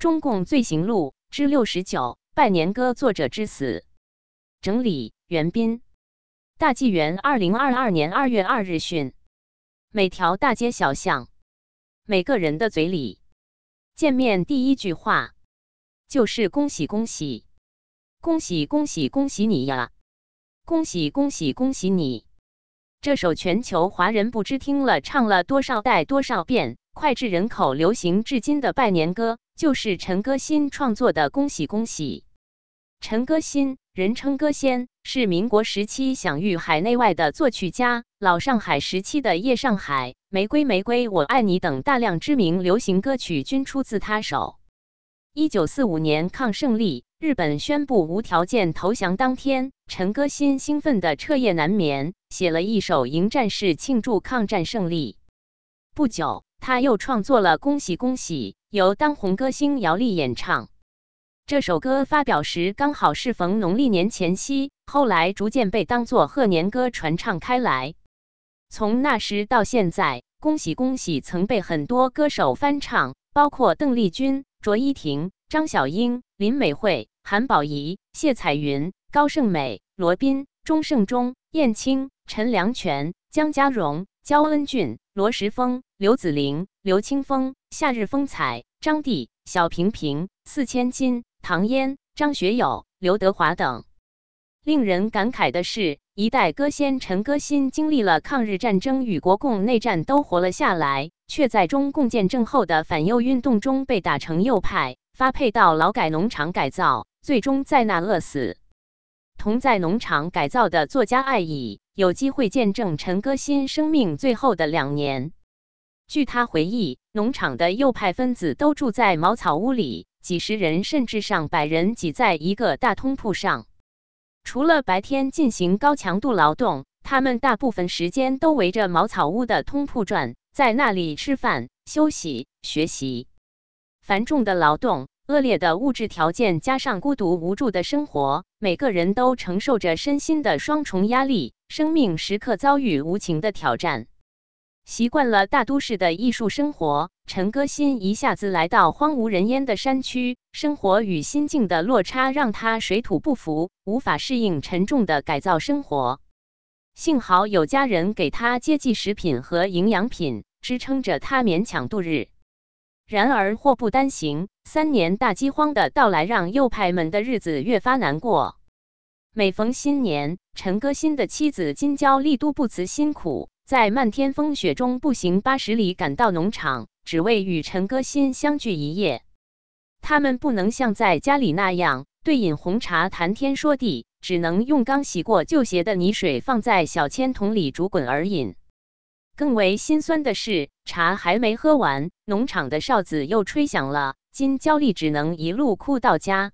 中共罪行录之六十九拜年歌作者之死。整理袁斌。大纪元二零二二年二月二日讯。每条大街小巷，每个人的嘴里，见面第一句话就是恭喜恭喜，恭喜恭喜恭喜你呀！恭喜恭喜恭喜你！这首全球华人不知听了唱了多少代多少遍。脍炙人口、流行至今的拜年歌，就是陈歌辛创作的《恭喜恭喜》。陈歌辛，人称歌仙，是民国时期享誉海内外的作曲家。老上海时期的《夜上海》《玫瑰玫瑰我爱你》等大量知名流行歌曲均出自他手。一九四五年抗胜利，日本宣布无条件投降当天，陈歌辛兴奋的彻夜难眠，写了一首迎战士庆祝抗战胜利。不久。他又创作了《恭喜恭喜》，由当红歌星姚丽演唱。这首歌发表时刚好适逢农历年前夕，后来逐渐被当作贺年歌传唱开来。从那时到现在，《恭喜恭喜》曾被很多歌手翻唱，包括邓丽君、卓依婷、张小英、林美惠、韩宝仪、谢彩云、高胜美、罗宾、钟胜忠、燕青、陈良全、江嘉荣、焦恩俊。罗时丰、刘子玲、刘清风、夏日风采、张帝、小平平、四千金、唐嫣、张学友、刘德华等。令人感慨的是，一代歌仙陈歌辛经历了抗日战争与国共内战都活了下来，却在中共建政后的反右运动中被打成右派，发配到劳改农场改造，最终在那饿死。同在农场改造的作家艾乙有机会见证陈歌辛生命最后的两年。据他回忆，农场的右派分子都住在茅草屋里，几十人甚至上百人挤在一个大通铺上。除了白天进行高强度劳动，他们大部分时间都围着茅草屋的通铺转，在那里吃饭、休息、学习。繁重的劳动。恶劣的物质条件加上孤独无助的生活，每个人都承受着身心的双重压力，生命时刻遭遇无情的挑战。习惯了大都市的艺术生活，陈歌辛一下子来到荒无人烟的山区，生活与心境的落差让他水土不服，无法适应沉重的改造生活。幸好有家人给他接济食品和营养品，支撑着他勉强度日。然而祸不单行，三年大饥荒的到来让右派们的日子越发难过。每逢新年，陈歌辛的妻子金娇丽都不辞辛苦，在漫天风雪中步行八十里赶到农场，只为与陈歌辛相聚一夜。他们不能像在家里那样对饮红茶谈天说地，只能用刚洗过旧鞋的泥水放在小铅桶里煮滚而饮。更为心酸的是，茶还没喝完，农场的哨子又吹响了。金娇丽只能一路哭到家。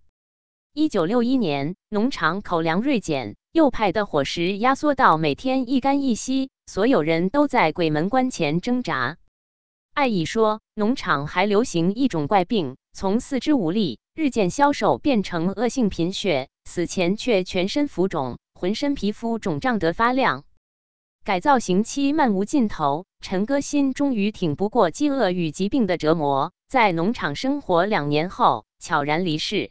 一九六一年，农场口粮锐减，右派的伙食压缩到每天一干一稀，所有人都在鬼门关前挣扎。艾乙说，农场还流行一种怪病，从四肢无力、日渐消瘦变成恶性贫血，死前却全身浮肿，浑身皮肤肿胀得发亮。改造刑期漫无尽头，陈歌辛终于挺不过饥饿与疾病的折磨，在农场生活两年后悄然离世。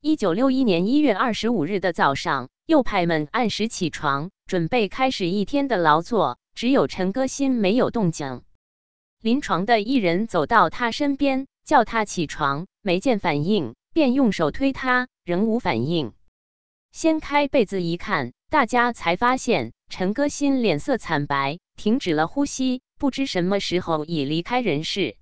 一九六一年一月二十五日的早上，右派们按时起床，准备开始一天的劳作，只有陈歌辛没有动静。临床的一人走到他身边，叫他起床，没见反应，便用手推他，仍无反应。掀开被子一看，大家才发现。陈歌辛脸色惨白，停止了呼吸，不知什么时候已离开人世。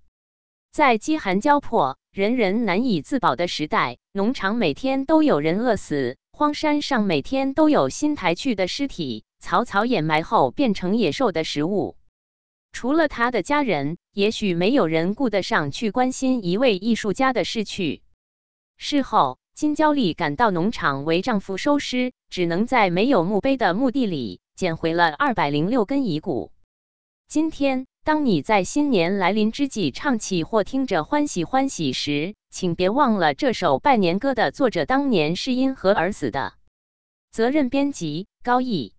在饥寒交迫、人人难以自保的时代，农场每天都有人饿死，荒山上每天都有新抬去的尸体，草草掩埋后变成野兽的食物。除了他的家人，也许没有人顾得上去关心一位艺术家的逝去。事后。金娇丽赶到农场为丈夫收尸，只能在没有墓碑的墓地里捡回了二百零六根遗骨。今天，当你在新年来临之际唱起或听着欢喜欢喜时，请别忘了这首拜年歌的作者当年是因何而死的。责任编辑：高毅。